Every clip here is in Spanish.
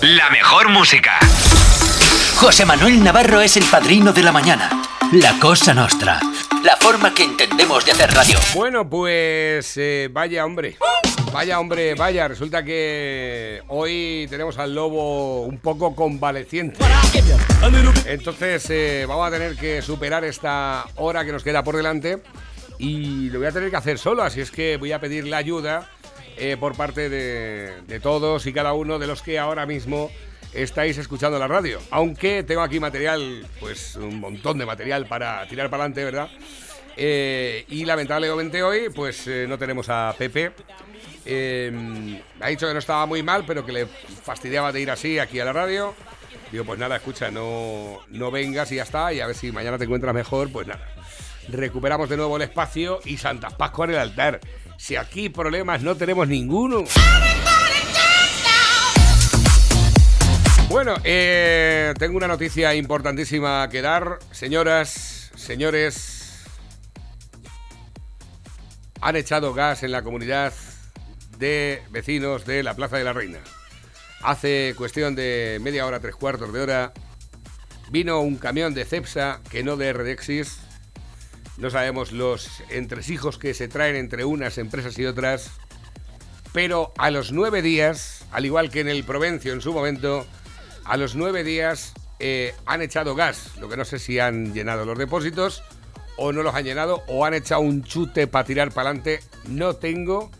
la mejor música. José Manuel Navarro es el padrino de la mañana. La cosa nostra. La forma que entendemos de hacer radio. Bueno, pues eh, vaya hombre. Vaya hombre, vaya. Resulta que hoy tenemos al lobo un poco convaleciente. Entonces eh, vamos a tener que superar esta hora que nos queda por delante y lo voy a tener que hacer solo, así es que voy a pedir la ayuda eh, por parte de, todos y cada uno de los que ahora mismo estáis escuchando la radio. Aunque tengo aquí material, pues un montón de material para tirar para adelante, ¿verdad? Eh, y lamentablemente hoy, pues eh, no tenemos a Pepe. Eh, ha dicho que no estaba muy mal, pero que le fastidiaba de ir así aquí a la radio. Digo, pues nada, escucha, no, no vengas y ya está. Y a ver si mañana te encuentras mejor, pues nada. Recuperamos de nuevo el espacio y Santa Pascua en el altar. Si aquí problemas no tenemos ninguno. Bueno, eh, tengo una noticia importantísima que dar. Señoras, señores, han echado gas en la comunidad de vecinos de la Plaza de la Reina. Hace cuestión de media hora, tres cuartos de hora, vino un camión de Cepsa, que no de Redexis. No sabemos los entresijos que se traen entre unas empresas y otras. Pero a los nueve días, al igual que en el Provencio en su momento, a los nueve días eh, han echado gas. Lo que no sé si han llenado los depósitos o no los han llenado o han echado un chute para tirar para adelante. No tengo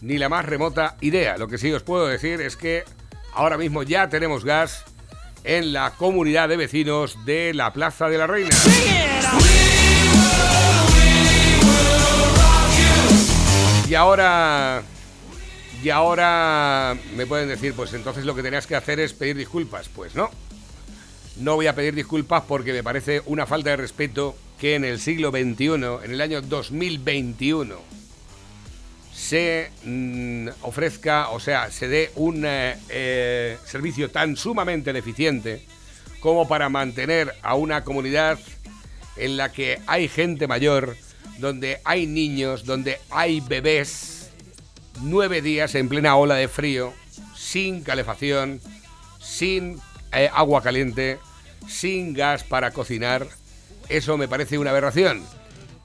ni la más remota idea. Lo que sí os puedo decir es que ahora mismo ya tenemos gas en la comunidad de vecinos de la Plaza de la Reina. Y ahora y ahora me pueden decir, pues entonces lo que tenías que hacer es pedir disculpas. Pues no. No voy a pedir disculpas porque me parece una falta de respeto que en el siglo XXI, en el año 2021, se mm, ofrezca, o sea, se dé un eh, eh, servicio tan sumamente deficiente como para mantener a una comunidad en la que hay gente mayor, donde hay niños, donde hay bebés, nueve días en plena ola de frío, sin calefacción, sin eh, agua caliente, sin gas para cocinar. Eso me parece una aberración.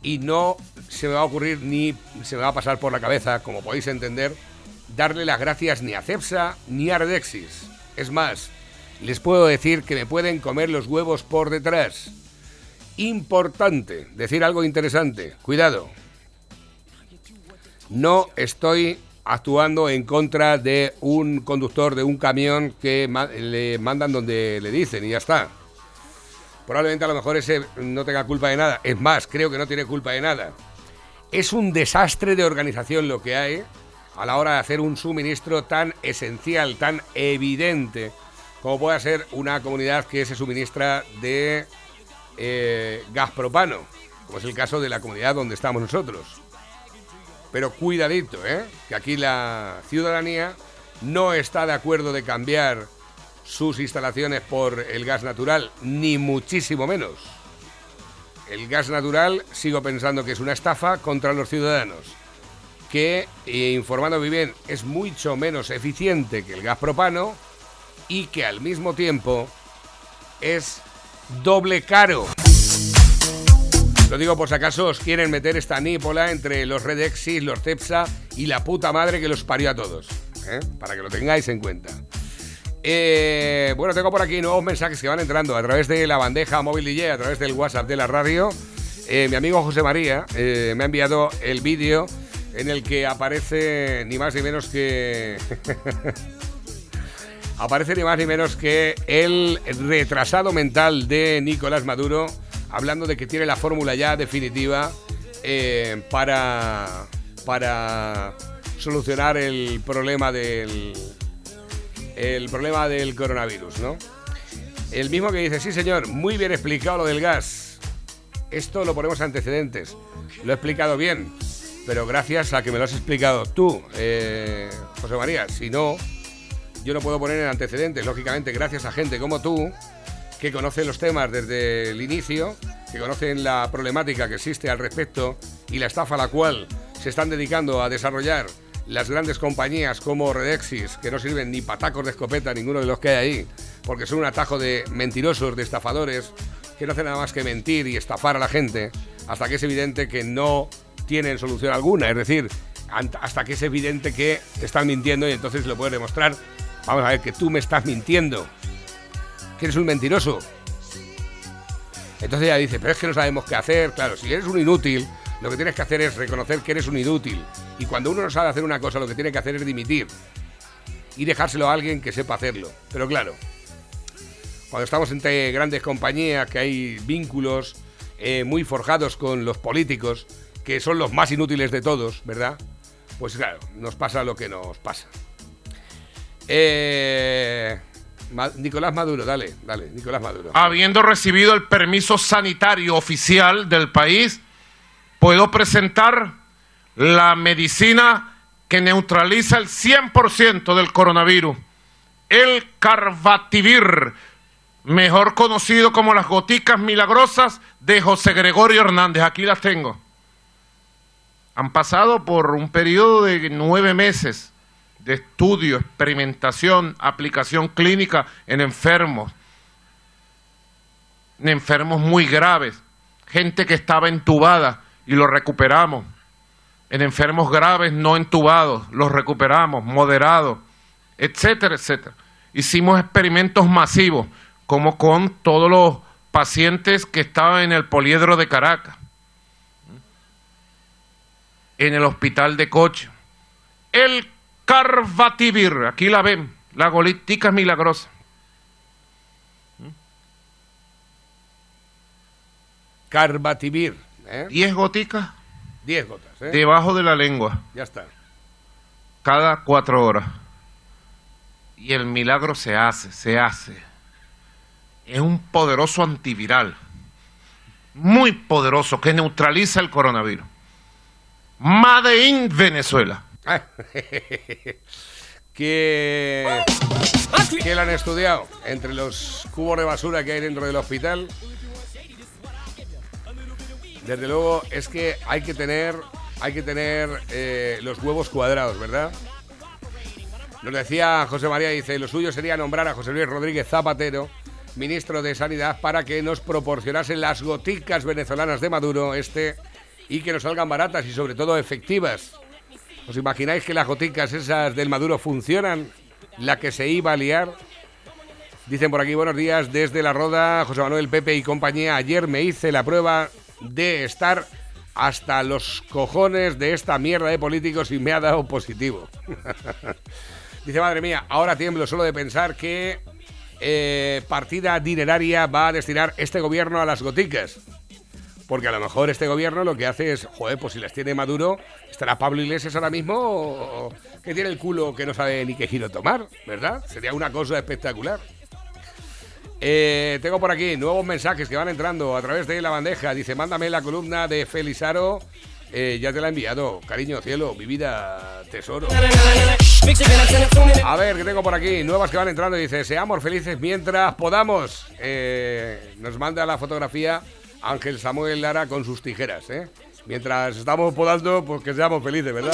Y no se me va a ocurrir ni se me va a pasar por la cabeza, como podéis entender, darle las gracias ni a Cepsa ni a Redexis. Es más, les puedo decir que me pueden comer los huevos por detrás. Importante, decir algo interesante. Cuidado, no estoy actuando en contra de un conductor de un camión que le mandan donde le dicen y ya está. Probablemente a lo mejor ese no tenga culpa de nada. Es más, creo que no tiene culpa de nada. Es un desastre de organización lo que hay a la hora de hacer un suministro tan esencial, tan evidente, como puede ser una comunidad que se suministra de eh, gas propano, como es el caso de la comunidad donde estamos nosotros. Pero cuidadito, ¿eh? que aquí la ciudadanía no está de acuerdo de cambiar sus instalaciones por el gas natural, ni muchísimo menos. El gas natural sigo pensando que es una estafa contra los ciudadanos, que, eh, informando muy bien, es mucho menos eficiente que el gas propano y que al mismo tiempo es doble caro. Lo digo por si acaso os quieren meter esta nípola entre los Redexis, los Cepsa y la puta madre que los parió a todos. ¿eh? Para que lo tengáis en cuenta. Eh, bueno, tengo por aquí nuevos mensajes que van entrando a través de la bandeja móvil DJ, a través del WhatsApp de la radio. Eh, mi amigo José María me ha enviado el vídeo en el que aparece ni más ni menos que... aparece ni más ni menos que el retrasado mental de Nicolás Maduro hablando de que tiene la fórmula ya definitiva eh, para, para solucionar el problema del el problema del coronavirus, ¿no? El mismo que dice, sí señor, muy bien explicado lo del gas. Esto lo ponemos antecedentes. Lo he explicado bien, pero gracias a que me lo has explicado tú, eh, José María. Si no, yo no puedo poner en antecedentes. Lógicamente, gracias a gente como tú, que conocen los temas desde el inicio, que conocen la problemática que existe al respecto y la estafa a la cual se están dedicando a desarrollar las grandes compañías como Redexis, que no sirven ni patacos de escopeta, ninguno de los que hay ahí, porque son un atajo de mentirosos, de estafadores, que no hacen nada más que mentir y estafar a la gente, hasta que es evidente que no tienen solución alguna. Es decir, hasta que es evidente que están mintiendo y entonces lo puedes demostrar. Vamos a ver, que tú me estás mintiendo, que eres un mentiroso. Entonces ella dice, pero es que no sabemos qué hacer. Claro, si eres un inútil, lo que tienes que hacer es reconocer que eres un inútil. Y cuando uno no sabe hacer una cosa, lo que tiene que hacer es dimitir. Y dejárselo a alguien que sepa hacerlo. Pero claro, cuando estamos entre grandes compañías, que hay vínculos eh, muy forjados con los políticos, que son los más inútiles de todos, ¿verdad? Pues claro, nos pasa lo que nos pasa. Eh, Nicolás Maduro, dale, dale, Nicolás Maduro. Habiendo recibido el permiso sanitario oficial del país, puedo presentar la medicina que neutraliza el 100% del coronavirus, el Carbativir, mejor conocido como las goticas milagrosas de José Gregorio Hernández. Aquí las tengo. Han pasado por un periodo de nueve meses de estudio, experimentación, aplicación clínica en enfermos, en enfermos muy graves, gente que estaba entubada y lo recuperamos, en enfermos graves no entubados, los recuperamos, moderados, etcétera, etcétera. Hicimos experimentos masivos, como con todos los pacientes que estaban en el poliedro de Caracas, en el hospital de Coche. El Carvativir, aquí la ven, la golítica milagrosa. Carbativir. ¿eh? Diez goticas. Diez gotas. ¿eh? Debajo de la lengua. Ya está. Cada cuatro horas. Y el milagro se hace, se hace. Es un poderoso antiviral. Muy poderoso que neutraliza el coronavirus. Made in Venezuela. que, que la han estudiado entre los cubos de basura que hay dentro del hospital. Desde luego es que hay que tener, hay que tener eh, los huevos cuadrados, ¿verdad? Nos decía José María, dice, lo suyo sería nombrar a José Luis Rodríguez Zapatero, ministro de Sanidad, para que nos proporcionase las goticas venezolanas de Maduro, este, y que nos salgan baratas y sobre todo efectivas. ¿Os imagináis que las goticas esas del Maduro funcionan? La que se iba a liar. Dicen por aquí, buenos días, desde la Roda, José Manuel Pepe y compañía. Ayer me hice la prueba de estar hasta los cojones de esta mierda de políticos y me ha dado positivo. Dice, madre mía, ahora tiemblo solo de pensar que eh, partida dineraria va a destinar este gobierno a las goticas. Porque a lo mejor este gobierno lo que hace es, joder, pues si las tiene Maduro, estará Pablo Iglesias ahora mismo que tiene el culo que no sabe ni qué giro tomar, ¿verdad? Sería una cosa espectacular. Eh, tengo por aquí nuevos mensajes que van entrando a través de la bandeja. Dice, mándame la columna de Felizaro. Eh, ya te la he enviado, cariño, cielo, mi vida, tesoro. A ver, ¿qué tengo por aquí? Nuevas que van entrando. Dice, seamos felices mientras podamos. Eh, nos manda la fotografía Ángel Samuel Lara con sus tijeras, ¿eh? Mientras estamos podando, pues que seamos felices, ¿verdad?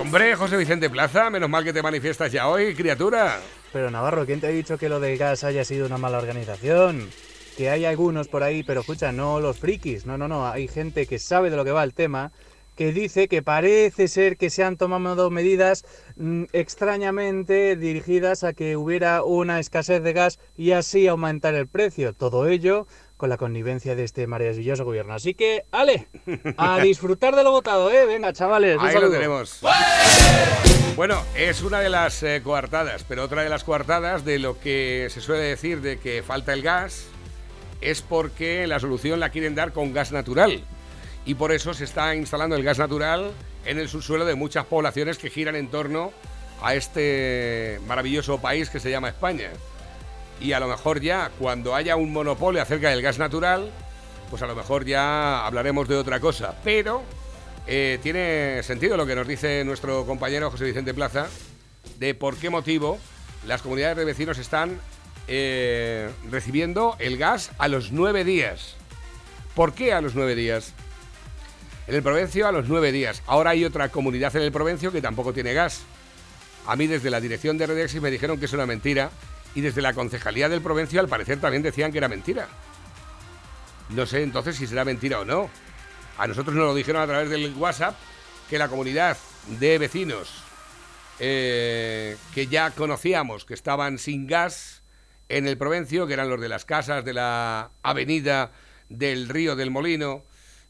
Hombre, José Vicente Plaza, menos mal que te manifiestas ya hoy, criatura. Pero Navarro, ¿quién te ha dicho que lo del gas haya sido una mala organización? Que hay algunos por ahí, pero escucha, no los frikis, no, no, no, hay gente que sabe de lo que va el tema que dice que parece ser que se han tomado medidas mm, extrañamente dirigidas a que hubiera una escasez de gas y así aumentar el precio. Todo ello con la connivencia de este maravilloso gobierno. Así que, ale, a disfrutar de lo votado, ¿eh? Venga, chavales. Ahí lo tenemos. Bueno, es una de las eh, coartadas, pero otra de las coartadas de lo que se suele decir de que falta el gas es porque la solución la quieren dar con gas natural y por eso se está instalando el gas natural en el subsuelo de muchas poblaciones que giran en torno a este maravilloso país que se llama España. Y a lo mejor ya cuando haya un monopolio acerca del gas natural, pues a lo mejor ya hablaremos de otra cosa. Pero eh, tiene sentido lo que nos dice nuestro compañero José Vicente Plaza de por qué motivo las comunidades de vecinos están eh, recibiendo el gas a los nueve días. ¿Por qué a los nueve días? En el Provencio a los nueve días. Ahora hay otra comunidad en el Provencio que tampoco tiene gas. A mí desde la dirección de Redexis me dijeron que es una mentira y desde la concejalía del Provencio al parecer también decían que era mentira. No sé entonces si será mentira o no. A nosotros nos lo dijeron a través del WhatsApp que la comunidad de vecinos eh, que ya conocíamos que estaban sin gas en el Provencio, que eran los de las casas de la avenida del río del Molino,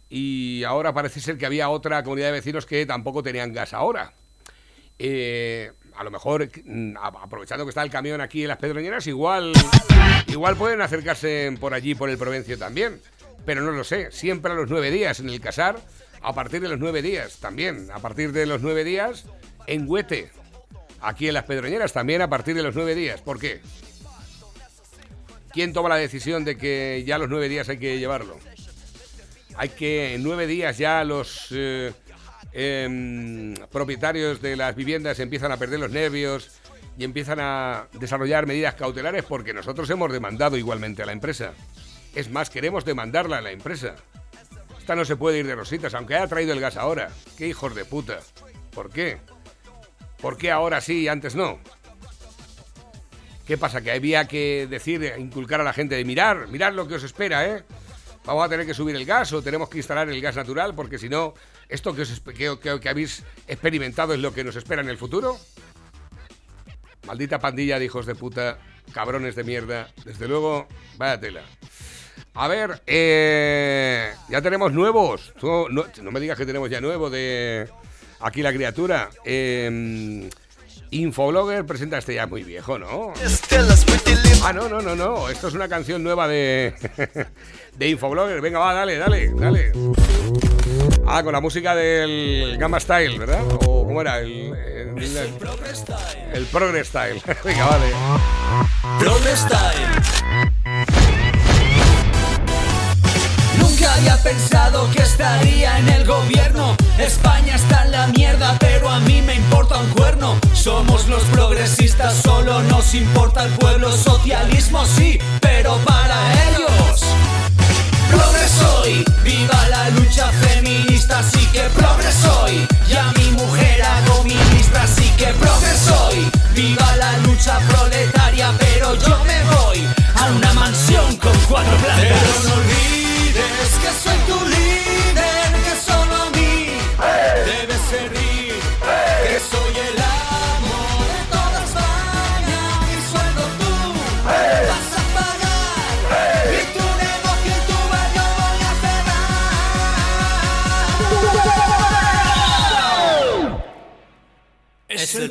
y ahora parece ser que había otra comunidad de vecinos que tampoco tenían gas ahora. Eh, a lo mejor, mm, aprovechando que está el camión aquí en las Pedroñeras, igual, igual pueden acercarse por allí, por el Provencio también. Pero no lo sé, siempre a los nueve días en el Casar, a partir de los nueve días también, a partir de los nueve días en Huete, aquí en las Pedroñeras también a partir de los nueve días. ¿Por qué? ¿Quién toma la decisión de que ya los nueve días hay que llevarlo? Hay que en nueve días ya los eh, em, propietarios de las viviendas empiezan a perder los nervios y empiezan a desarrollar medidas cautelares porque nosotros hemos demandado igualmente a la empresa. Es más, queremos demandarla a la empresa. Esta no se puede ir de rositas, aunque haya traído el gas ahora. ¡Qué hijos de puta! ¿Por qué? ¿Por qué ahora sí y antes no? ¿Qué pasa? Que había que decir, inculcar a la gente de mirar, mirar lo que os espera, ¿eh? Vamos a tener que subir el gas o tenemos que instalar el gas natural porque si no, esto que, os, que habéis experimentado es lo que nos espera en el futuro. Maldita pandilla de hijos de puta, cabrones de mierda. Desde luego, vaya tela. A ver, eh, ya tenemos nuevos. no, no, me digas que tenemos ya nuevo de aquí la criatura. Eh, Infoblogger presenta este ya muy viejo, ¿no? Ah, no, no, no, no. Esto es una canción nueva de, de Infoblogger. Venga, va, dale, dale, dale. Ah, con la música del Gamma Style, ¿verdad? O cómo era, el, el, el, el Progress Style. Venga, vale. Progress Style. Había pensado que estaría en el gobierno. España está en la mierda, pero a mí me importa un cuerno. Somos los progresistas, solo nos importa el pueblo. Socialismo sí, pero para ellos. Progreso hoy, viva la lucha feminista, sí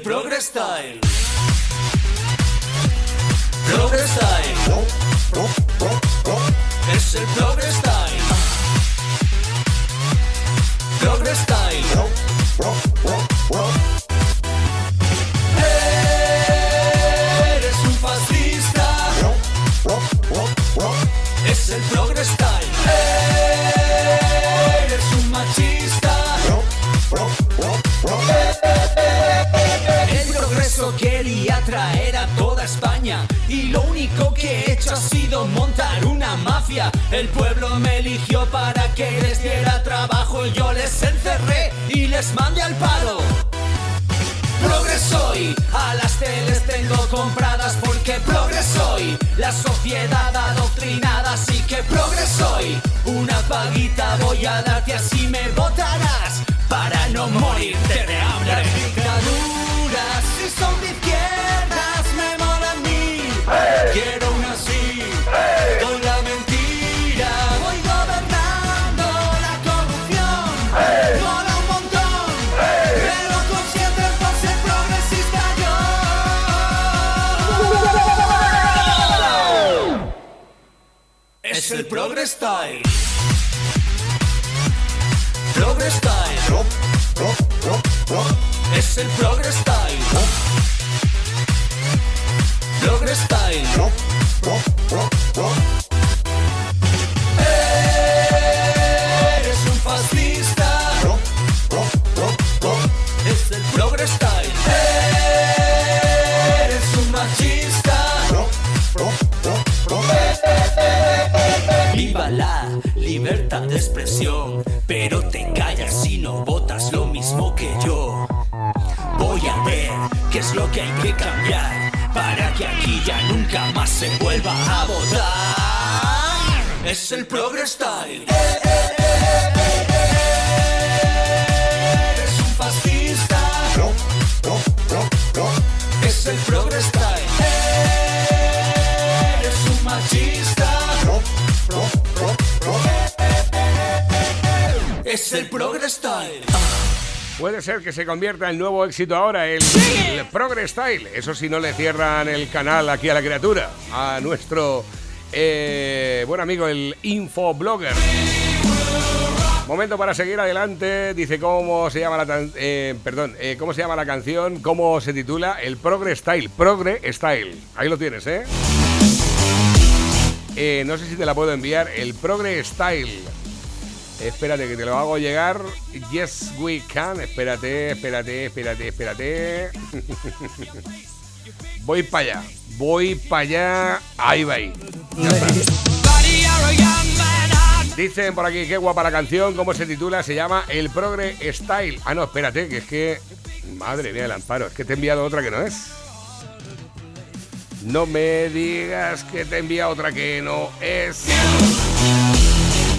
Progress Style. El pueblo me eligió para que les diera trabajo y yo les encerré y les mandé al paro. Progresoy, a las teles tengo compradas porque progresoy. La sociedad adoctrinada, así que progresoy. Una paguita voy a darte así me votarás para no morirte de hambre. Es el Progress Style. Progress Style. Es el Progress Style. Progress tanta expresión, pero te callas si no votas lo mismo que yo. Voy a ver qué es lo que hay que cambiar para que aquí ya nunca más se vuelva a votar. Es el Progress Style. Es el Progress Style. Puede ser que se convierta en nuevo éxito ahora el, el Progress Style. Eso si no le cierran el canal aquí a la criatura, a nuestro eh, buen amigo el Infoblogger. Momento para seguir adelante. Dice cómo se llama la tan- eh, perdón, eh, cómo se llama la canción, cómo se titula el Progress Style. Progress Style. Ahí lo tienes, ¿eh? Eh, no sé si te la puedo enviar. El Progress Style. Espérate que te lo hago llegar. Yes, we can. Espérate, espérate, espérate, espérate. Voy para allá. Voy para allá. Ahí va ahí. Dicen por aquí qué guapa la canción, cómo se titula, se llama El Progre Style. Ah, no, espérate, que es que. Madre mía, el amparo, es que te he enviado otra que no es. No me digas que te he enviado otra que no es.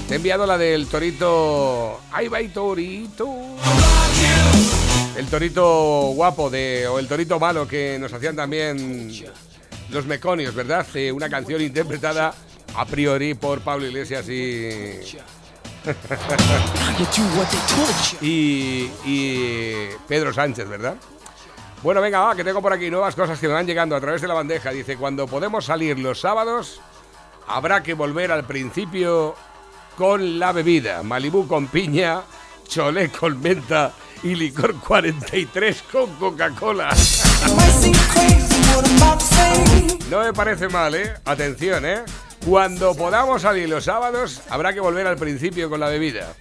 Te he enviado la del torito. ¡Ahí va el torito! El torito guapo de, o el torito malo que nos hacían también los meconios, ¿verdad? Una canción interpretada a priori por Pablo Iglesias y. y, y Pedro Sánchez, ¿verdad? Bueno, venga, va, que tengo por aquí nuevas cosas que me van llegando a través de la bandeja. Dice, cuando podemos salir los sábados, habrá que volver al principio con la bebida. Malibú con piña, cholé con menta y licor 43 con Coca-Cola. No me parece mal, ¿eh? Atención, ¿eh? Cuando podamos salir los sábados, habrá que volver al principio con la bebida.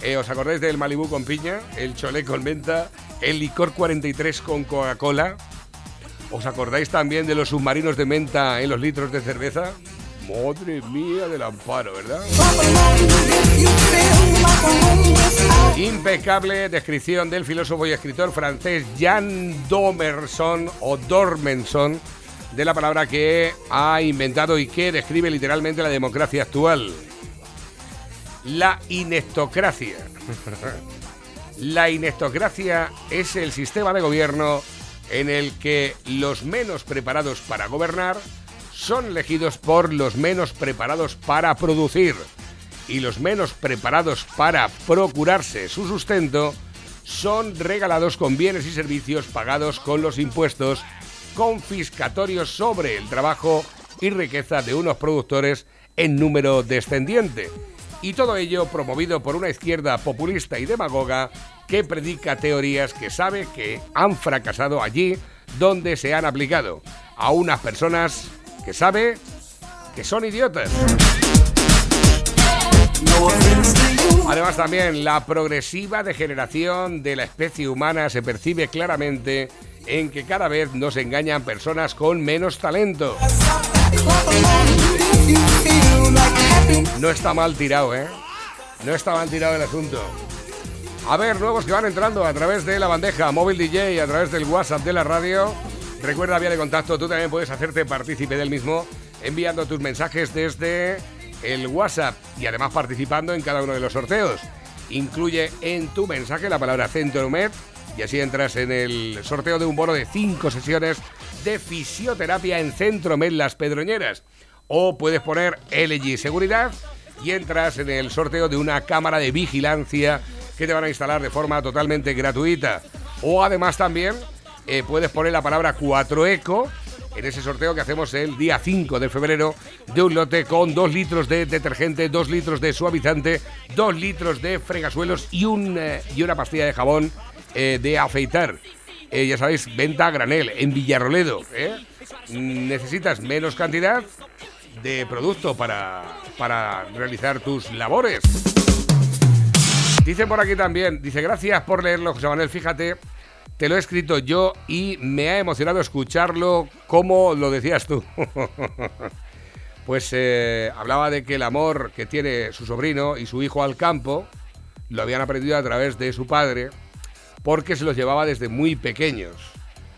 Eh, ¿Os acordáis del Malibú con piña? El cholé con menta, el licor 43 con Coca-Cola. ¿Os acordáis también de los submarinos de menta en los litros de cerveza? Madre mía del amparo, ¿verdad? Impecable descripción del filósofo y escritor francés Jan Domerson o Dormenson de la palabra que ha inventado y que describe literalmente la democracia actual. La inectocracia. La inectocracia es el sistema de gobierno en el que los menos preparados para gobernar son elegidos por los menos preparados para producir y los menos preparados para procurarse su sustento son regalados con bienes y servicios pagados con los impuestos confiscatorios sobre el trabajo y riqueza de unos productores en número descendiente. Y todo ello promovido por una izquierda populista y demagoga que predica teorías que sabe que han fracasado allí donde se han aplicado a unas personas que sabe que son idiotas. Además también la progresiva degeneración de la especie humana se percibe claramente en que cada vez nos engañan personas con menos talento. No está mal tirado, ¿eh? No está mal tirado el asunto. A ver, nuevos que van entrando a través de la bandeja móvil DJ, a través del WhatsApp de la radio. Recuerda vía de contacto, tú también puedes hacerte partícipe del mismo enviando tus mensajes desde el WhatsApp y además participando en cada uno de los sorteos. Incluye en tu mensaje la palabra Centromed y así entras en el sorteo de un bono de 5 sesiones de fisioterapia en Centromed Las Pedroñeras. O puedes poner LG Seguridad y entras en el sorteo de una cámara de vigilancia que te van a instalar de forma totalmente gratuita. O además también eh, puedes poner la palabra 4ECO en ese sorteo que hacemos el día 5 de febrero de un lote con 2 litros de detergente, 2 litros de suavizante, 2 litros de fregasuelos y, un, eh, y una pastilla de jabón eh, de afeitar. Ya sabéis, venta a granel en Villarroledo. Necesitas menos cantidad de producto para, para realizar tus labores. Dicen por aquí también, dice, gracias por leerlo, José Manuel, fíjate, te lo he escrito yo y me ha emocionado escucharlo como lo decías tú. pues eh, hablaba de que el amor que tiene su sobrino y su hijo al campo lo habían aprendido a través de su padre porque se los llevaba desde muy pequeños.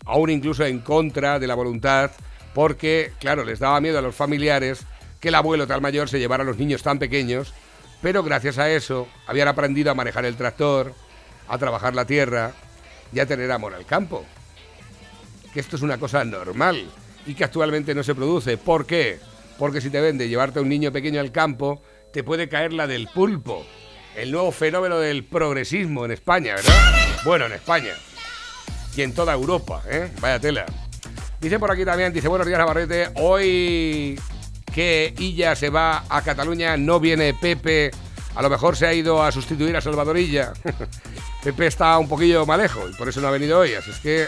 aún incluso en contra de la voluntad, porque, claro, les daba miedo a los familiares que el abuelo tal mayor se llevara a los niños tan pequeños, pero gracias a eso habían aprendido a manejar el tractor, a trabajar la tierra y a tener amor al campo. Que esto es una cosa normal y que actualmente no se produce. ¿Por qué? Porque si te vende llevarte a un niño pequeño al campo, te puede caer la del pulpo. El nuevo fenómeno del progresismo en España, ¿verdad? Bueno, en España. Y en toda Europa, ¿eh? Vaya tela. Dice por aquí también, dice, buenos días Navarrete, hoy que Illa se va a Cataluña, no viene Pepe, a lo mejor se ha ido a sustituir a Salvador Illa. Pepe está un poquillo malejo y por eso no ha venido hoy, así es que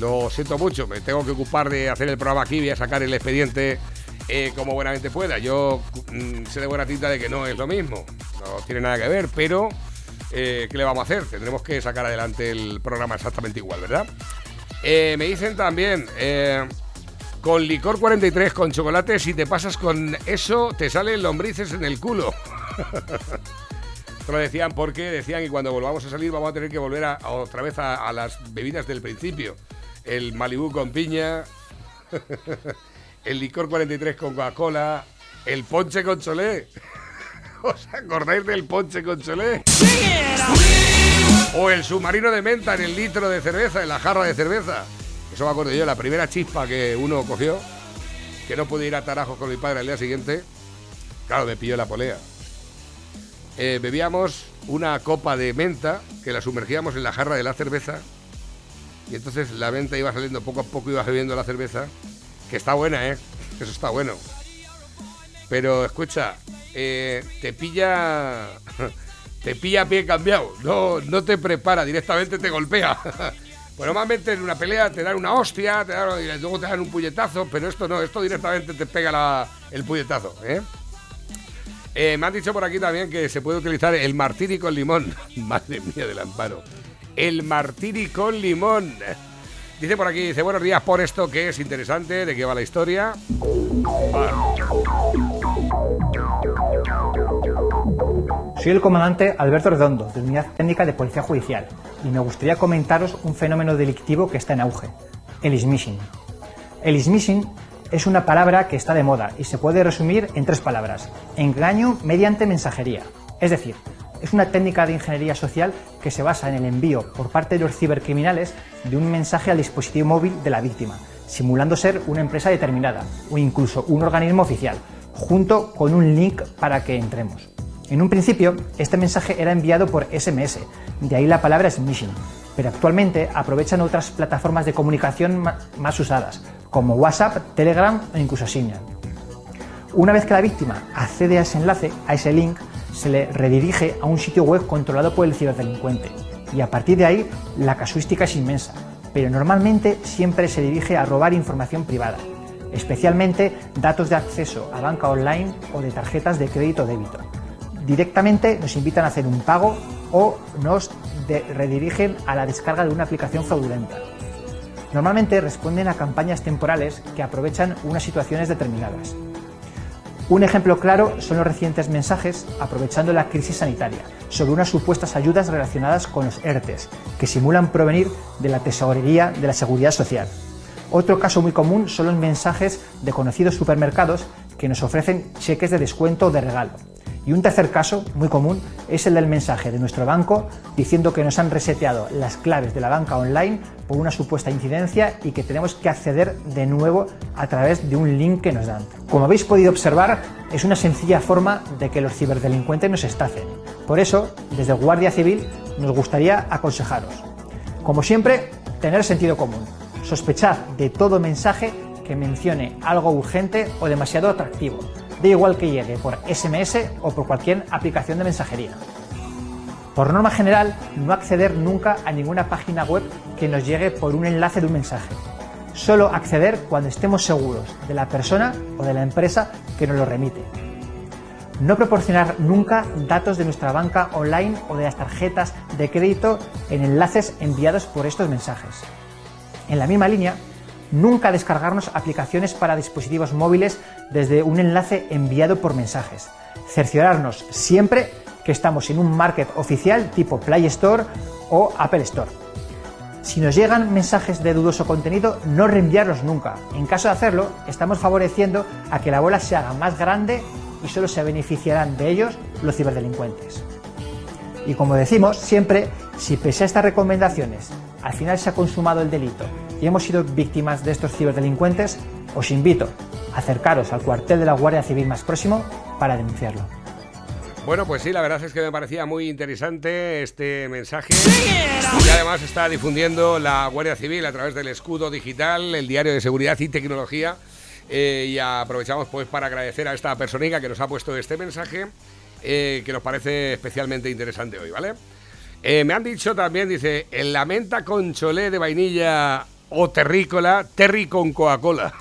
lo siento mucho, me tengo que ocupar de hacer el programa aquí, voy a sacar el expediente eh, como buenamente pueda. Yo mm, sé de buena tinta de que no es lo mismo, no tiene nada que ver, pero eh, ¿qué le vamos a hacer? Tendremos que sacar adelante el programa exactamente igual, ¿verdad? Eh, me dicen también, con licor 43 con chocolate, si te pasas con eso, te salen lombrices en el culo. Esto lo decían porque decían que cuando volvamos a salir vamos a tener que volver a, otra vez a, las bebidas del principio. El Malibu con piña, el licor 43 con Coca-Cola, el ponche con cholé. ¿Os acordáis del ponche con cholé? O el submarino de menta en el litro de cerveza, en la jarra de cerveza. Eso me acuerdo yo, la primera chispa que uno cogió, que no pude ir a Tarajos con mi padre al día siguiente. Claro, me pilló la polea. Eh, bebíamos una copa de menta que la sumergíamos en la jarra de la cerveza y entonces la menta iba saliendo poco a poco, iba bebiendo la cerveza que está buena, ¿eh? Eso está bueno. Pero escucha, eh, te pilla. Te pilla a pie cambiado. No, no te prepara, directamente te golpea. Pues normalmente en una pelea te dan una hostia, te dan, luego te dan un puñetazo, pero esto no, esto directamente te pega el puñetazo, ¿eh? ¿Eh? Me han dicho por aquí también que se puede utilizar el martini con limón. Madre mía del amparo. El martini con limón. Dice por aquí, dice, buenos días, por esto que es interesante, de qué va la historia. Soy el comandante Alberto Redondo, de Unidad Técnica de Policía Judicial, y me gustaría comentaros un fenómeno delictivo que está en auge, el smishing. El smishing es una palabra que está de moda y se puede resumir en tres palabras. Engaño mediante mensajería. Es decir, es una técnica de ingeniería social que se basa en el envío por parte de los cibercriminales de un mensaje al dispositivo móvil de la víctima, simulando ser una empresa determinada o incluso un organismo oficial, junto con un link para que entremos. En un principio, este mensaje era enviado por SMS, de ahí la palabra smishing, pero actualmente aprovechan otras plataformas de comunicación más usadas, como WhatsApp, Telegram o incluso Signal. Una vez que la víctima accede a ese enlace, a ese link, se le redirige a un sitio web controlado por el ciberdelincuente. Y a partir de ahí, la casuística es inmensa, pero normalmente siempre se dirige a robar información privada, especialmente datos de acceso a banca online o de tarjetas de crédito o débito. Directamente nos invitan a hacer un pago o nos redirigen a la descarga de una aplicación fraudulenta. Normalmente responden a campañas temporales que aprovechan unas situaciones determinadas. Un ejemplo claro son los recientes mensajes, aprovechando la crisis sanitaria, sobre unas supuestas ayudas relacionadas con los ERTES, que simulan provenir de la tesorería de la Seguridad Social. Otro caso muy común son los mensajes de conocidos supermercados que nos ofrecen cheques de descuento o de regalo, y un tercer caso, muy común, es el del mensaje de nuestro banco diciendo que nos han reseteado las claves de la banca online por una supuesta incidencia y que tenemos que acceder de nuevo a través de un link que nos dan. Como habéis podido observar, es una sencilla forma de que los ciberdelincuentes nos estafen. Por eso, desde Guardia Civil nos gustaría aconsejaros. Como siempre, tener sentido común. Sospechad de todo mensaje que mencione algo urgente o demasiado atractivo da igual que llegue por SMS o por cualquier aplicación de mensajería. Por norma general, no acceder nunca a ninguna página web que nos llegue por un enlace de un mensaje. Solo acceder cuando estemos seguros de la persona o de la empresa que nos lo remite. No proporcionar nunca datos de nuestra banca online o de las tarjetas de crédito en enlaces enviados por estos mensajes. En la misma línea, nunca descargarnos aplicaciones para dispositivos móviles desde un enlace enviado por mensajes. Cerciorarnos siempre que estamos en un market oficial tipo Play Store o Apple Store. Si nos llegan mensajes de dudoso contenido, no reenviarlos nunca. En caso de hacerlo, estamos favoreciendo a que la bola se haga más grande y solo se beneficiarán de ellos los ciberdelincuentes. Y como decimos siempre, si pese a estas recomendaciones al final se ha consumado el delito y hemos sido víctimas de estos ciberdelincuentes, os invito a acercaros al cuartel de la Guardia Civil más próximo para denunciarlo. Bueno, pues sí, la verdad es que me parecía muy interesante este mensaje. Y además está difundiendo la Guardia Civil a través del escudo digital, el diario de seguridad y tecnología. Eh, y aprovechamos pues para agradecer a esta personiga que nos ha puesto este mensaje, eh, que nos parece especialmente interesante hoy, ¿vale? Eh, me han dicho también, dice, en la menta con cholé de vainilla o terrícola, terry con Coca-Cola.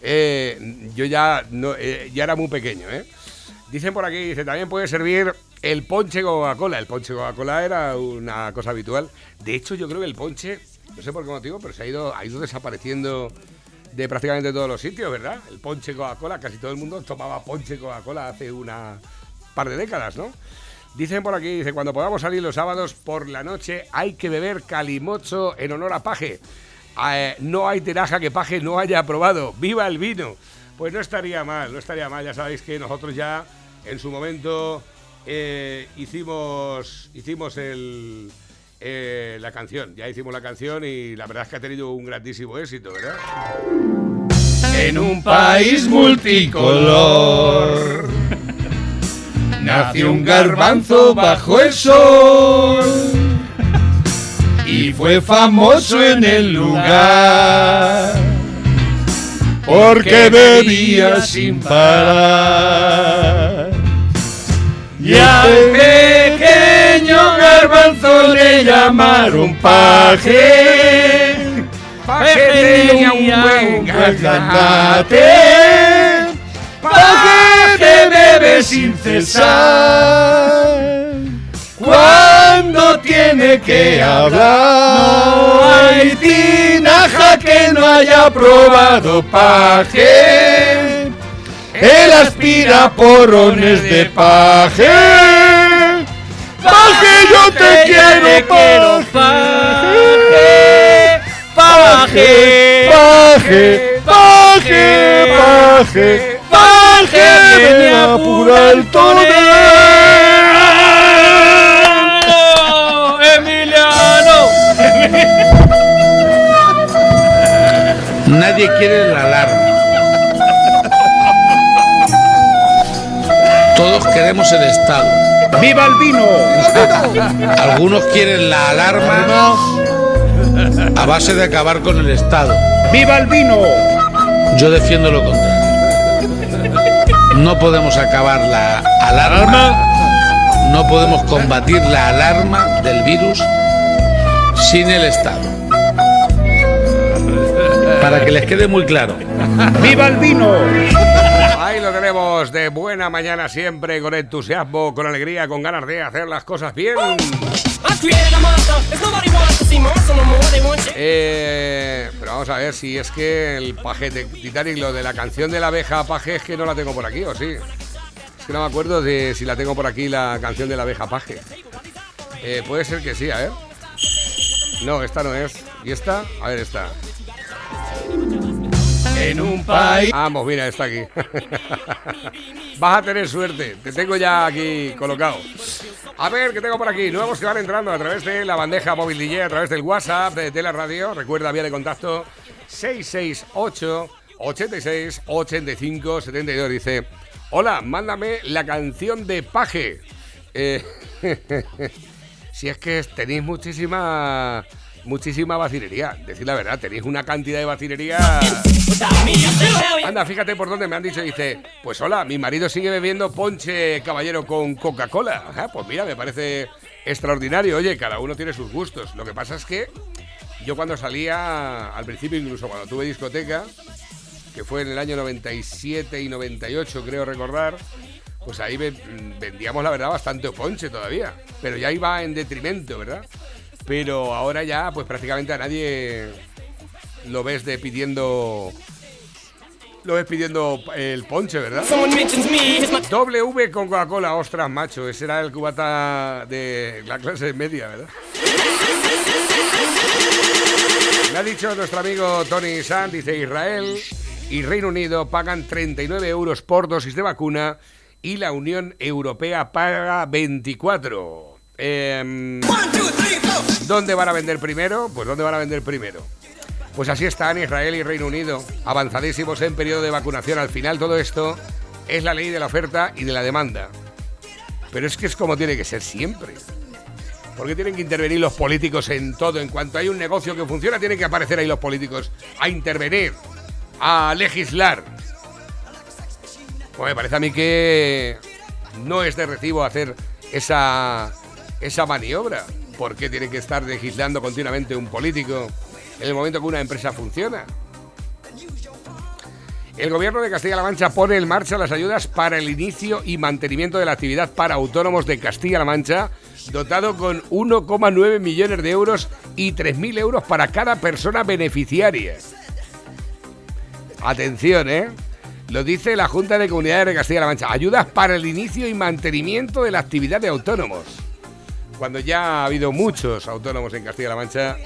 yo ya, no, ya era muy pequeño, ¿eh? Dicen por aquí, dice, también puede servir el ponche Coca-Cola. El ponche Coca-Cola era una cosa habitual. De hecho, yo creo que el ponche, no sé por qué motivo, pero se ha ido, ha ido desapareciendo de prácticamente todos los sitios, ¿verdad? El ponche Coca-Cola, casi todo el mundo tomaba ponche Coca-Cola hace una par de décadas, ¿no? Dicen por aquí, dice, cuando podamos salir los sábados por la noche hay que beber calimocho en honor a Paje. Eh, no hay teraja que Paje no haya probado. ¡Viva el vino! Pues no estaría mal, no estaría mal. Ya sabéis que nosotros ya en su momento eh, hicimos, hicimos el, eh, la canción. Ya hicimos la canción y la verdad es que ha tenido un grandísimo éxito, ¿verdad? En un país multicolor nació un garbanzo bajo el sol y fue famoso en el lugar porque bebía sin parar. Y al pequeño garbanzo le llamaron paje. Paje tenía un buen gargante. Paje bebe sin cesar. Cuando tiene que hablar, no hay tinaja que no haya probado paje. Él aspira porrones de paje. Paje, yo te quiero, paje. Paje, paje, paje, paje, paje, Emiliano. Nadie quiere la alarma. Todos queremos el Estado. ¡Viva el vino! Algunos quieren la alarma a base de acabar con el Estado. ¡Viva el vino! Yo defiendo lo contrario. No podemos acabar la alarma, no podemos combatir la alarma del virus sin el Estado. Para que les quede muy claro. ¡Viva el vino! Ahí lo tenemos de buena mañana siempre, con entusiasmo, con alegría, con ganas de hacer las cosas bien. Eh, pero vamos a ver si es que el paje de Titanic, lo de la canción de la abeja paje, es que no la tengo por aquí, ¿o sí? Es que no me acuerdo de si la tengo por aquí la canción de la abeja paje. Eh, puede ser que sí, a ver. No, esta no es. ¿Y esta? A ver, esta. En un país. Vamos, mira, está aquí. Vas a tener suerte. Te tengo ya aquí colocado. A ver, ¿qué tengo por aquí? Nuevos que van entrando a través de la bandeja móvil DJ, a través del WhatsApp de, la radio. Recuerda, vía de contacto 668 86 85 72. Dice: Hola, mándame la canción de Paje. Eh, si es que tenéis muchísima muchísima vacilería. Decir la verdad, tenéis una cantidad de vacilería. Anda, fíjate por dónde me han dicho. Dice, pues hola, mi marido sigue bebiendo ponche caballero con Coca-Cola. pues mira, me parece extraordinario. Oye, cada uno tiene sus gustos. Lo que pasa es que yo cuando salía, al principio incluso cuando tuve discoteca, que fue en el año 97 y 98, creo recordar, pues ahí vendíamos la verdad bastante ponche todavía. Pero ya iba en detrimento, ¿verdad? Pero ahora ya, pues prácticamente a nadie lo ves de pidiendo. Lo ves pidiendo el ponche, ¿verdad? W con Coca-Cola, ostras, macho. Ese era el cubata de la clase media, ¿verdad? Me ha dicho nuestro amigo Tony San, dice Israel y Reino Unido pagan 39 euros por dosis de vacuna y la Unión Europea paga 24. Em, ¿Dónde van a vender primero? Pues ¿dónde van a vender primero? Pues así están Israel y Reino Unido, avanzadísimos en periodo de vacunación. Al final todo esto es la ley de la oferta y de la demanda. Pero es que es como tiene que ser siempre. Porque tienen que intervenir los políticos en todo. En cuanto hay un negocio que funciona, tienen que aparecer ahí los políticos a intervenir, a legislar. Pues me parece a mí que no es de recibo hacer esa, esa maniobra. ¿Por qué tiene que estar legislando continuamente un político en el momento que una empresa funciona? El gobierno de Castilla-La Mancha pone en marcha las ayudas para el inicio y mantenimiento de la actividad para autónomos de Castilla-La Mancha, dotado con 1,9 millones de euros y 3.000 euros para cada persona beneficiaria. Atención, ¿eh? Lo dice la Junta de Comunidades de Castilla-La Mancha. Ayudas para el inicio y mantenimiento de la actividad de autónomos. Cuando ya ha habido muchos autónomos en Castilla-La Mancha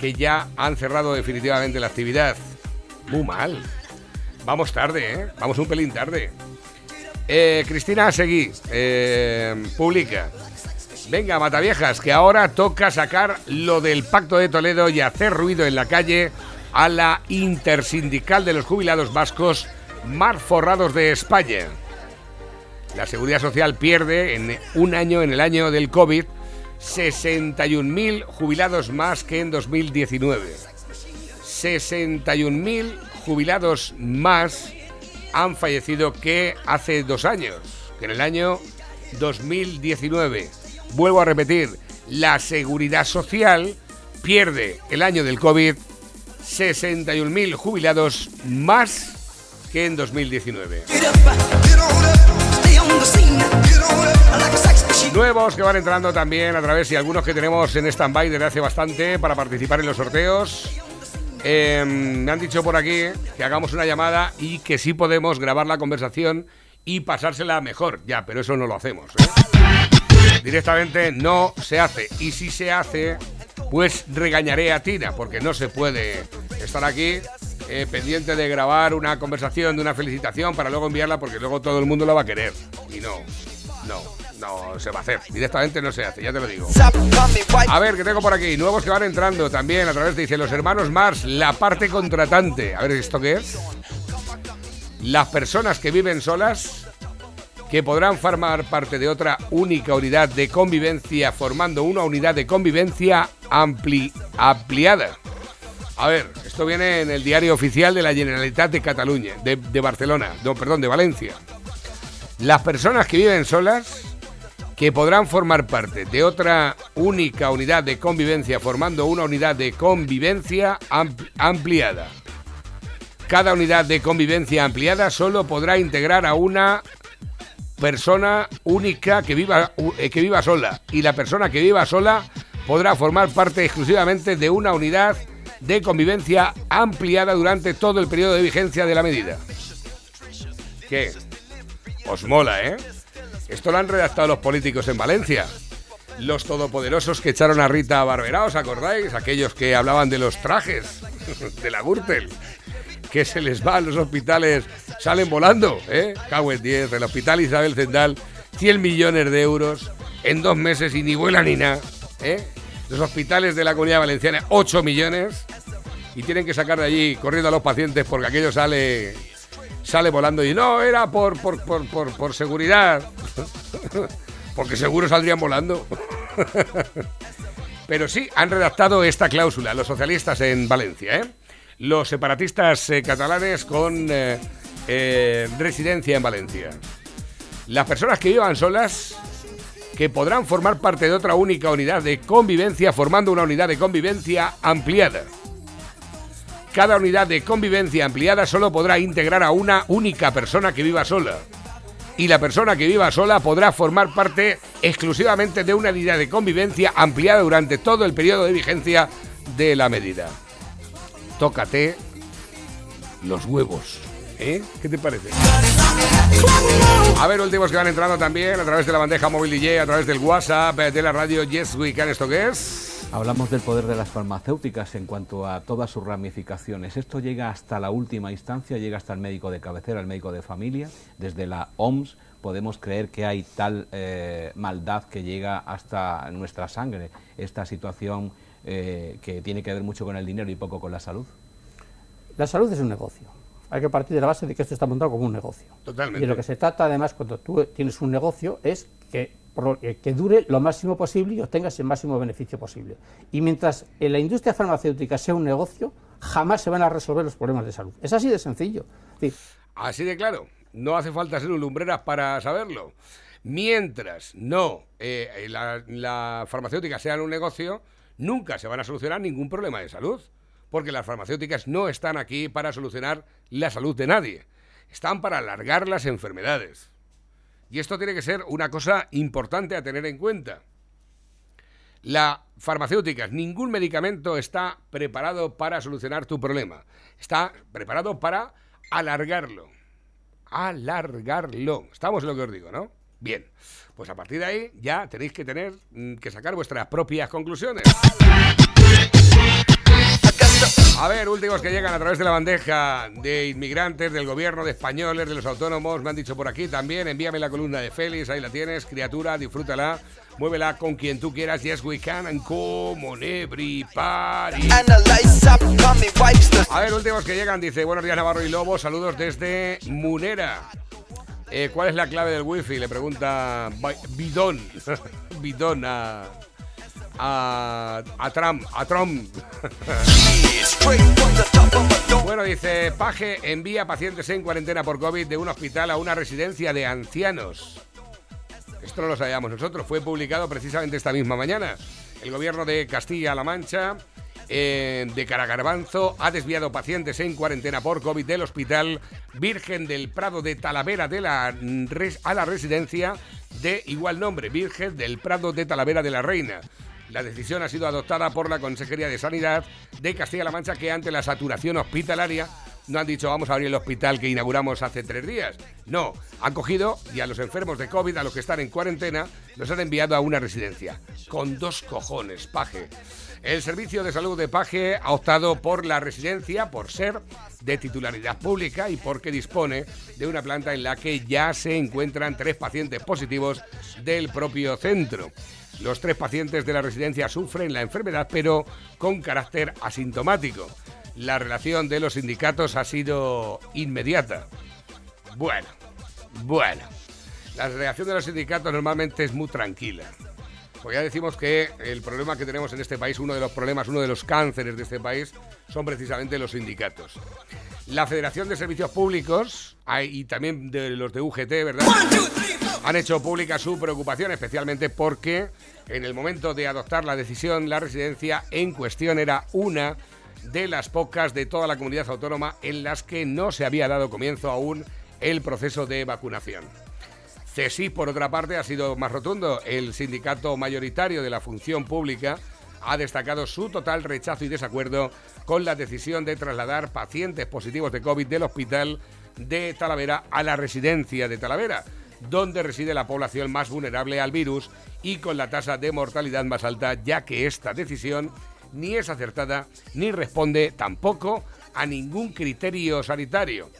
que ya han cerrado definitivamente la actividad. Muy mal. Vamos tarde, ¿eh? Vamos un pelín tarde. Eh, Cristina Seguí, eh, publica. Venga, Mataviejas, que ahora toca sacar lo del Pacto de Toledo y hacer ruido en la calle a la intersindical de los jubilados vascos más forrados de España. La Seguridad Social pierde en un año, en el año del COVID, 61.000 jubilados más que en 2019. 61.000 jubilados más han fallecido que hace dos años, que en el año 2019. Vuelvo a repetir, la seguridad social pierde el año del COVID 61.000 jubilados más que en 2019. Nuevos que van entrando también a través y algunos que tenemos en stand-by desde hace bastante para participar en los sorteos. Eh, me han dicho por aquí que hagamos una llamada y que sí podemos grabar la conversación y pasársela mejor. Ya, pero eso no lo hacemos. ¿eh? Directamente no se hace. Y si se hace, pues regañaré a Tina, porque no se puede estar aquí eh, pendiente de grabar una conversación, de una felicitación, para luego enviarla, porque luego todo el mundo la va a querer. Y no, no. No se va a hacer, directamente no se hace, ya te lo digo. A ver, que tengo por aquí, nuevos que van entrando también a través de, dice, los hermanos Mars, la parte contratante. A ver, ¿esto qué es? Las personas que viven solas, que podrán formar parte de otra única unidad de convivencia, formando una unidad de convivencia ampli ampliada. A ver, esto viene en el diario oficial de la Generalitat de Cataluña, de, de Barcelona, no, perdón, de Valencia. Las personas que viven solas que podrán formar parte de otra única unidad de convivencia formando una unidad de convivencia ampliada. Cada unidad de convivencia ampliada solo podrá integrar a una persona única que viva, eh, que viva sola y la persona que viva sola podrá formar parte exclusivamente de una unidad de convivencia ampliada durante todo el periodo de vigencia de la medida. ¿Qué? Os mola, ¿eh? Esto lo han redactado los políticos en Valencia. Los todopoderosos que echaron a Rita Barberá, ¿os acordáis? Aquellos que hablaban de los trajes de la Gürtel. Que se les va a los hospitales, salen volando, ¿eh? Cago en 10, el hospital Isabel Zendal, 100 millones de euros en dos meses y ni vuela ni nada, ¿eh? Los hospitales de la comunidad valenciana, 8 millones. Y tienen que sacar de allí corriendo a los pacientes porque aquello sale sale volando y no, era por, por, por, por, por seguridad. Porque seguro saldrían volando. Pero sí, han redactado esta cláusula los socialistas en Valencia, ¿eh? Los separatistas eh, catalanes con eh, eh, residencia en Valencia. Las personas que vivan solas, que podrán formar parte de otra única unidad de convivencia, formando una unidad de convivencia ampliada. Cada unidad de convivencia ampliada solo podrá integrar a una única persona que viva sola. Y la persona que viva sola podrá formar parte exclusivamente de una unidad de convivencia ampliada durante todo el periodo de vigencia de la medida. Tócate los huevos. ¿Eh? ¿Qué te parece? A ver, últimos que van entrando también a través de la bandeja móvil DJ, a través del WhatsApp, de la radio Yes We Can. ¿Esto qué es? Hablamos del poder de las farmacéuticas en cuanto a todas sus ramificaciones. Esto llega hasta la última instancia, llega hasta el médico de cabecera, el médico de familia. Desde la OMS podemos creer que hay tal eh, maldad que llega hasta nuestra sangre. Esta situación eh, que tiene que ver mucho con el dinero y poco con la salud. La salud es un negocio. Hay que partir de la base de que esto está montado como un negocio. Totalmente. Y de lo que se trata, además, cuando tú tienes un negocio, es que, que dure lo máximo posible y obtengas el máximo beneficio posible. Y mientras en la industria farmacéutica sea un negocio, jamás se van a resolver los problemas de salud. Es así de sencillo. Así de claro, no hace falta ser un lumbreras para saberlo. Mientras no eh, la, la farmacéutica sea un negocio, nunca se van a solucionar ningún problema de salud. Porque las farmacéuticas no están aquí para solucionar la salud de nadie. Están para alargar las enfermedades. Y esto tiene que ser una cosa importante a tener en cuenta. La farmacéuticas, ningún medicamento está preparado para solucionar tu problema. Está preparado para alargarlo. Alargarlo. Estamos en lo que os digo, ¿no? Bien. Pues a partir de ahí ya tenéis que tener mm, que sacar vuestras propias conclusiones. A ver, últimos que llegan a través de la bandeja de inmigrantes, del gobierno, de españoles, de los autónomos, me han dicho por aquí también, envíame la columna de Félix, ahí la tienes, criatura, disfrútala, muévela con quien tú quieras, yes we can, and come on everybody. A ver, últimos que llegan, dice, buenos días Navarro y Lobo, saludos desde Munera. Eh, ¿Cuál es la clave del wifi? Le pregunta Bi- Bidón, Bidón a, a, a Trump, a Trump. Bueno, dice, Paje envía pacientes en cuarentena por COVID de un hospital a una residencia de ancianos. Esto no lo sabíamos nosotros, fue publicado precisamente esta misma mañana. El gobierno de Castilla-La Mancha, eh, de Caragarbanzo, ha desviado pacientes en cuarentena por COVID del hospital Virgen del Prado de Talavera de la, res- a la residencia de igual nombre, Virgen del Prado de Talavera de la Reina. La decisión ha sido adoptada por la Consejería de Sanidad de Castilla-La Mancha que ante la saturación hospitalaria no han dicho vamos a abrir el hospital que inauguramos hace tres días. No, han cogido y a los enfermos de COVID, a los que están en cuarentena, los han enviado a una residencia. Con dos cojones, paje. El Servicio de Salud de Paje ha optado por la residencia por ser de titularidad pública y porque dispone de una planta en la que ya se encuentran tres pacientes positivos del propio centro. Los tres pacientes de la residencia sufren la enfermedad, pero con carácter asintomático. La relación de los sindicatos ha sido inmediata. Bueno, bueno. La reacción de los sindicatos normalmente es muy tranquila. Pues ya decimos que el problema que tenemos en este país, uno de los problemas, uno de los cánceres de este país, son precisamente los sindicatos. La Federación de Servicios Públicos y también de los de UGT, ¿verdad? Han hecho pública su preocupación, especialmente porque en el momento de adoptar la decisión, la residencia en cuestión era una de las pocas de toda la comunidad autónoma en las que no se había dado comienzo aún el proceso de vacunación. CESI, por otra parte, ha sido más rotundo. El sindicato mayoritario de la función pública ha destacado su total rechazo y desacuerdo con la decisión de trasladar pacientes positivos de COVID del hospital de Talavera a la residencia de Talavera, donde reside la población más vulnerable al virus y con la tasa de mortalidad más alta, ya que esta decisión ni es acertada ni responde tampoco a ningún criterio sanitario.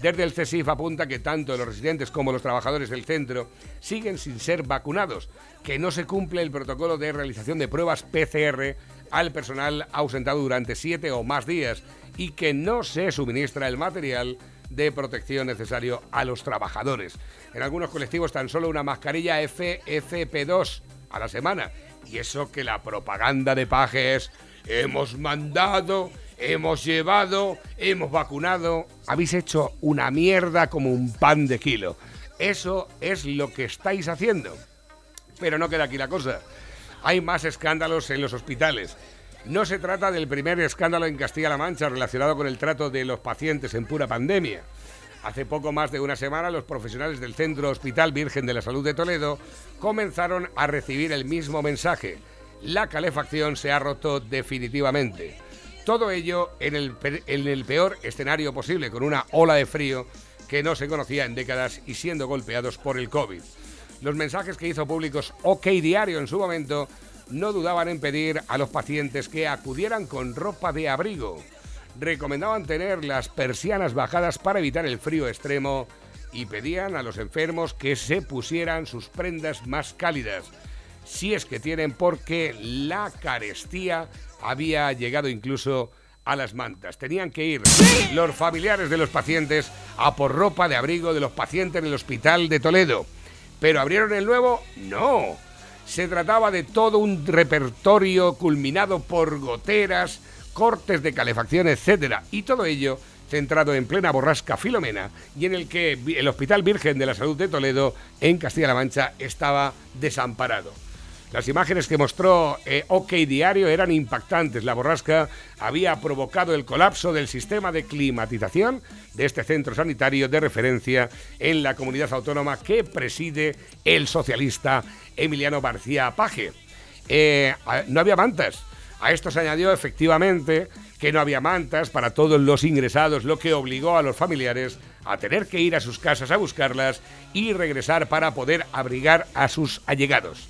Desde el CESIF apunta que tanto los residentes como los trabajadores del centro siguen sin ser vacunados, que no se cumple el protocolo de realización de pruebas PCR al personal ausentado durante siete o más días y que no se suministra el material de protección necesario a los trabajadores. En algunos colectivos tan solo una mascarilla FFP2 a la semana. Y eso que la propaganda de pajes hemos mandado, hemos llevado, hemos vacunado. Habéis hecho una mierda como un pan de kilo. Eso es lo que estáis haciendo. Pero no queda aquí la cosa. Hay más escándalos en los hospitales. No se trata del primer escándalo en Castilla-La Mancha relacionado con el trato de los pacientes en pura pandemia. Hace poco más de una semana, los profesionales del Centro Hospital Virgen de la Salud de Toledo comenzaron a recibir el mismo mensaje. La calefacción se ha roto definitivamente. Todo ello en el, peor escenario posible, con una ola de frío que no se conocía en décadas y siendo golpeados por el COVID. Los mensajes que hizo públicos OK Diario en su momento no dudaban en pedir a los pacientes que acudieran con ropa de abrigo. Recomendaban tener las persianas bajadas para evitar el frío extremo y pedían a los enfermos que se pusieran sus prendas más cálidas, si es que tienen, porque la carestía había llegado incluso a las mantas. Tenían que ir los familiares de los pacientes a por ropa de abrigo de los pacientes del hospital de Toledo. ¿Pero abrieron el nuevo? No. Se trataba de todo un repertorio culminado por goteras, cortes de calefacción, etcétera, y todo ello centrado en plena borrasca Filomena y en el que el Hospital Virgen de la Salud de Toledo, en Castilla-La Mancha, estaba desamparado. Las imágenes que mostró eh, OK Diario eran impactantes. La borrasca había provocado el colapso del sistema de climatización de este centro sanitario de referencia en la comunidad autónoma que preside el socialista Emiliano García Paje. Eh, no había mantas. A esto se añadió efectivamente que no había mantas para todos los ingresados, lo que obligó a los familiares a tener que ir a sus casas a buscarlas y regresar para poder abrigar a sus allegados.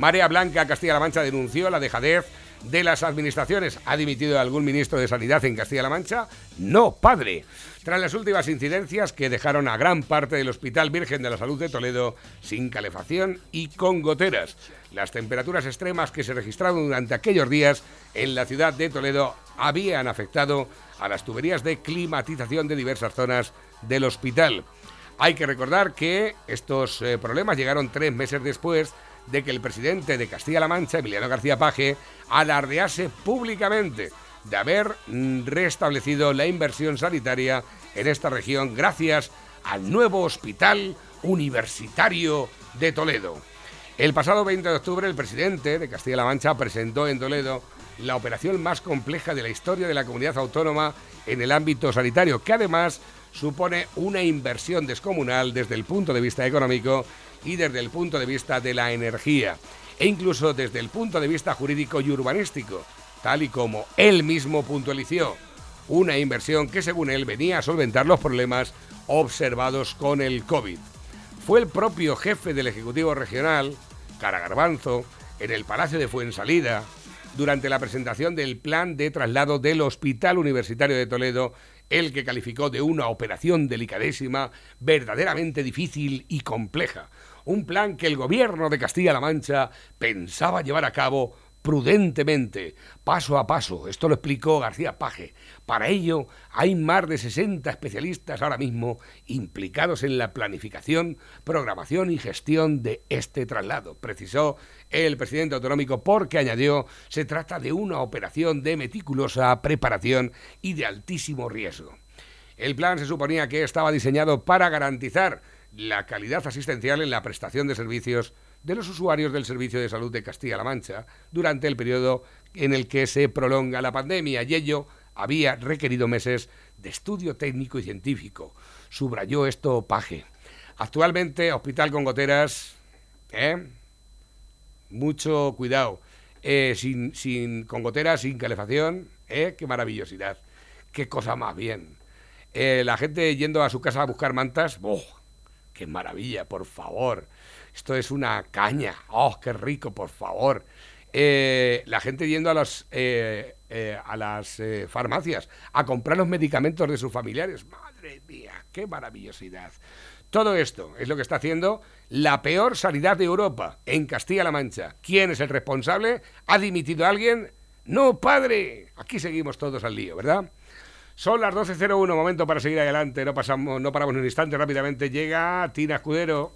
Marea Blanca Castilla-La Mancha denunció la dejadez de las administraciones. ¿Ha dimitido algún ministro de Sanidad en Castilla-La Mancha? No, padre. Tras las últimas incidencias que dejaron a gran parte del Hospital Virgen de la Salud de Toledo sin calefacción y con goteras. Las temperaturas extremas que se registraron durante aquellos días en la ciudad de Toledo habían afectado a las tuberías de climatización de diversas zonas del hospital. Hay que recordar que estos eh, problemas llegaron tres meses después de que el presidente de Castilla-La Mancha, Emiliano García Paje, alardease públicamente de haber mm, restablecido la inversión sanitaria en esta región gracias al nuevo hospital universitario de Toledo. El pasado 20 de octubre el presidente de Castilla-La Mancha presentó en Toledo la operación más compleja de la historia de la comunidad autónoma en el ámbito sanitario, que además supone una inversión descomunal desde el punto de vista económico y desde el punto de vista de la energía, e incluso desde el punto de vista jurídico y urbanístico, tal y como él mismo puntualizó. Una inversión que según él venía a solventar los problemas observados con el COVID. Fue el propio jefe del Ejecutivo Regional, Cara Garbanzo, en el Palacio de Fuensalida, durante la presentación del plan de traslado del Hospital Universitario de Toledo, el que calificó de una operación delicadísima, verdaderamente difícil y compleja. Un plan que el gobierno de Castilla-La Mancha pensaba llevar a cabo prudentemente, paso a paso. Esto lo explicó García Paje. Para ello hay más de 60 especialistas ahora mismo implicados en la planificación, programación y gestión de este traslado, precisó el presidente autonómico porque añadió se trata de una operación de meticulosa preparación y de altísimo riesgo. El plan se suponía que estaba diseñado para garantizar la calidad asistencial en la prestación de servicios de los usuarios del Servicio de Salud de Castilla-La Mancha durante el periodo en el que se prolonga la pandemia y ello había requerido meses de estudio técnico y científico. Subrayó esto Paje. Actualmente, hospital con goteras, ¿eh? Mucho cuidado. Eh, sin, sin, con goteras, sin calefacción, ¿eh? Qué maravillosidad. Qué cosa más bien. Eh, la gente yendo a su casa a buscar mantas, ¡oh! ¡Qué maravilla, por favor! Esto es una caña. ¡Oh, qué rico, por favor! Eh, la gente yendo a, los, eh, eh, a las farmacias a comprar los medicamentos de sus familiares. Madre mía, qué maravillosidad. Todo esto es lo que está haciendo la peor sanidad de Europa, en Castilla-La Mancha. ¿Quién es el responsable? ¿Ha dimitido alguien? No, padre. Aquí seguimos todos al lío, ¿verdad? Son las 12.01, momento para seguir adelante. No, pasamos, no paramos ni un instante, rápidamente llega Tina Escudero.